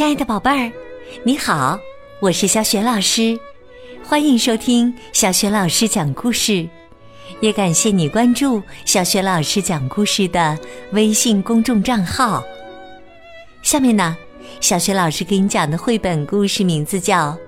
亲爱的宝贝儿，你好，我是小雪老师，欢迎收听小雪老师讲故事，也感谢你关注小雪老师讲故事的微信公众账号。下面呢，小雪老师给你讲的绘本故事名字叫《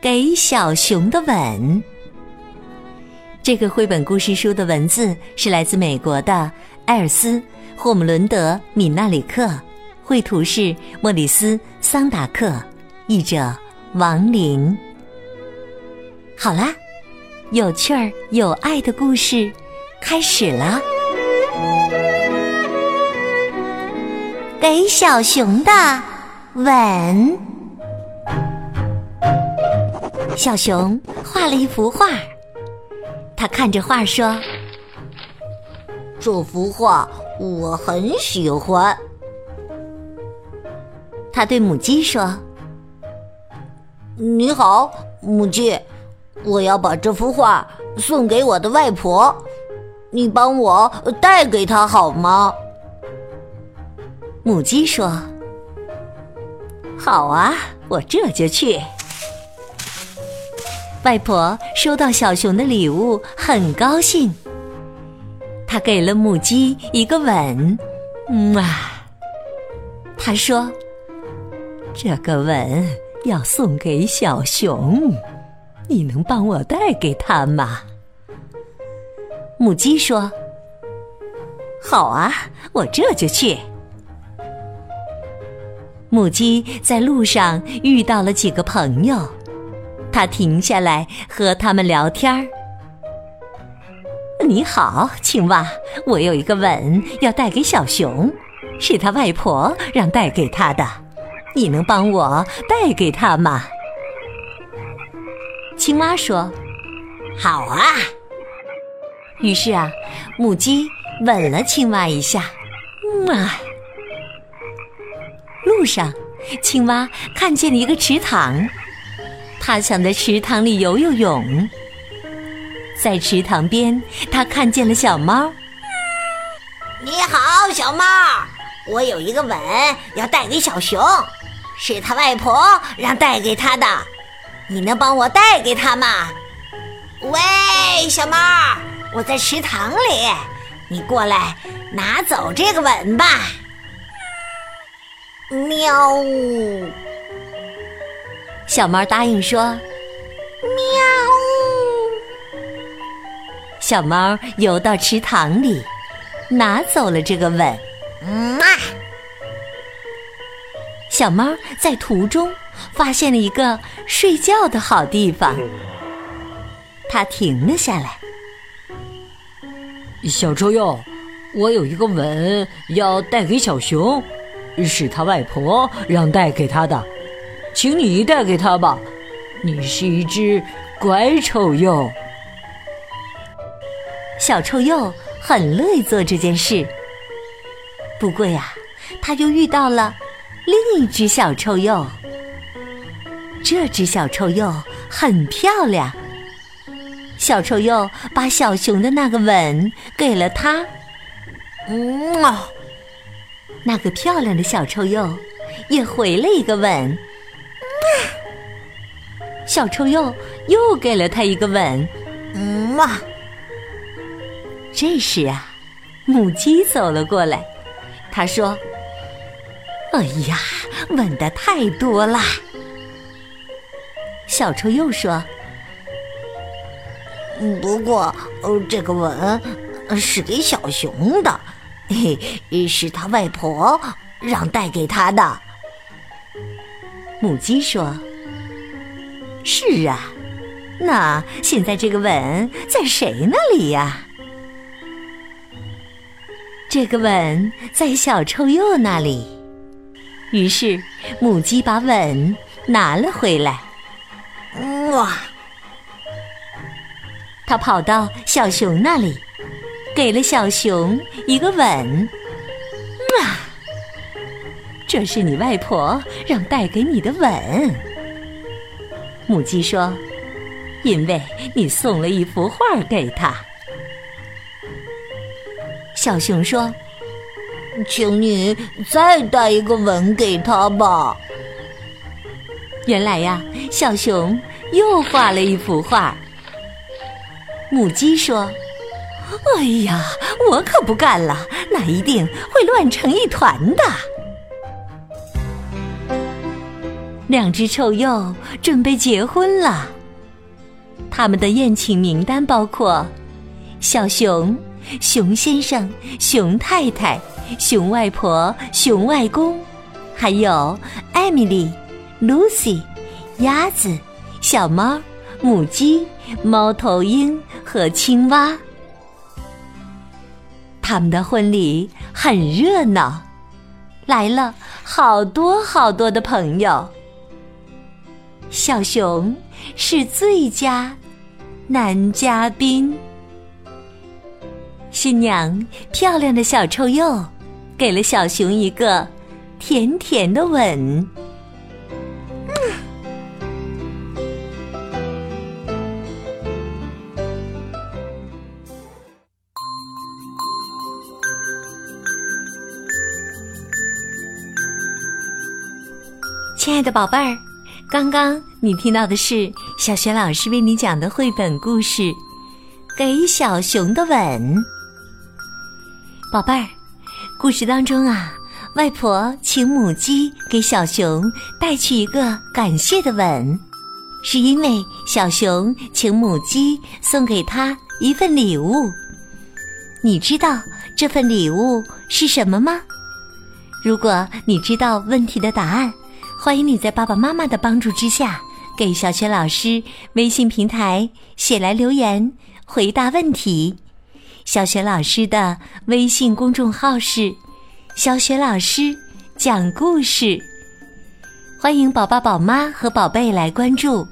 给小熊的吻》。这个绘本故事书的文字是来自美国的埃尔斯·霍姆伦德·米纳里克。绘图是莫里斯·桑达克，译者王林。好啦，有趣儿有爱的故事开始了。给小熊的吻。小熊画了一幅画，他看着画说：“这幅画我很喜欢。”他对母鸡说：“你好，母鸡，我要把这幅画送给我的外婆，你帮我带给她好吗？”母鸡说：“好啊，我这就去。”外婆收到小熊的礼物，很高兴，她给了母鸡一个吻，嗯啊，她说。这个吻要送给小熊，你能帮我带给他吗？母鸡说：“好啊，我这就去。”母鸡在路上遇到了几个朋友，它停下来和他们聊天儿。你好，青蛙，我有一个吻要带给小熊，是他外婆让带给他的。你能帮我带给他吗？青蛙说：“好啊。”于是啊，母鸡吻了青蛙一下。啊！路上，青蛙看见了一个池塘，它想在池塘里游游泳。在池塘边，它看见了小猫。你好，小猫，我有一个吻要带给小熊。是他外婆让带给他的，你能帮我带给他吗？喂，小猫，我在池塘里，你过来拿走这个吻吧。喵，小猫答应说：“喵。”小猫游到池塘里，拿走了这个吻。嗯啊。小猫在途中发现了一个睡觉的好地方，它停了下来。小臭鼬，我有一个吻要带给小熊，是他外婆让带给他的，请你带给他吧。你是一只乖臭鼬。小臭鼬很乐意做这件事，不过呀，他又遇到了。另一只小臭鼬，这只小臭鼬很漂亮。小臭鼬把小熊的那个吻给了它，嗯啊，那个漂亮的小臭鼬也回了一个吻，小臭鼬又给了它一个吻，嗯啊。这时啊，母鸡走了过来，它说。哎呀，吻的太多了。小臭鼬说：“不过，这个吻是给小熊的，嘿，是他外婆让带给他的。”母鸡说：“是啊，那现在这个吻在谁那里呀？”这个吻在小臭鼬那里。于是，母鸡把吻拿了回来。哇！它跑到小熊那里，给了小熊一个吻。啊！这是你外婆让带给你的吻。母鸡说：“因为你送了一幅画给她。”小熊说。请你再带一个吻给他吧。原来呀，小熊又画了一幅画。母鸡说：“哎呀，我可不干了，那一定会乱成一团的。”两只臭鼬准备结婚了。他们的宴请名单包括：小熊、熊先生、熊太太、熊外婆、熊外公，还有艾米丽、Lucy、鸭子、小猫、母鸡、猫头鹰和青蛙。他们的婚礼很热闹，来了好多好多的朋友。小熊是最佳男嘉宾。新娘漂亮的小臭鼬给了小熊一个甜甜的吻。亲爱的宝贝儿。刚刚你听到的是小学老师为你讲的绘本故事《给小熊的吻》。宝贝儿，故事当中啊，外婆请母鸡给小熊带去一个感谢的吻，是因为小熊请母鸡送给他一份礼物。你知道这份礼物是什么吗？如果你知道问题的答案。欢迎你在爸爸妈妈的帮助之下，给小雪老师微信平台写来留言，回答问题。小雪老师的微信公众号是“小雪老师讲故事”，欢迎宝宝、宝妈和宝贝来关注。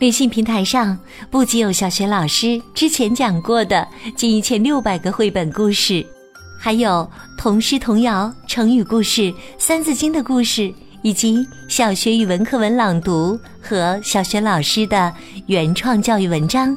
微信平台上不仅有小雪老师之前讲过的近一千六百个绘本故事，还有童诗、童谣、成语故事、三字经的故事。以及小学语文课文朗读和小学老师的原创教育文章。